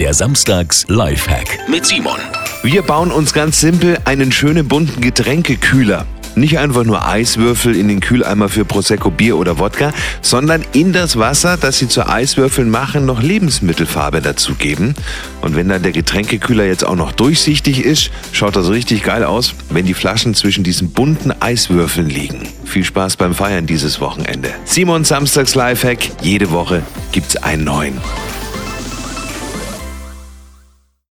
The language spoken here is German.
Der Samstags Lifehack mit Simon. Wir bauen uns ganz simpel einen schönen bunten Getränkekühler. Nicht einfach nur Eiswürfel in den Kühleimer für Prosecco, Bier oder Wodka, sondern in das Wasser, das Sie zu Eiswürfeln machen, noch Lebensmittelfarbe dazugeben. Und wenn dann der Getränkekühler jetzt auch noch durchsichtig ist, schaut das richtig geil aus, wenn die Flaschen zwischen diesen bunten Eiswürfeln liegen. Viel Spaß beim Feiern dieses Wochenende. Simon Samstags Lifehack. Jede Woche gibt's einen neuen.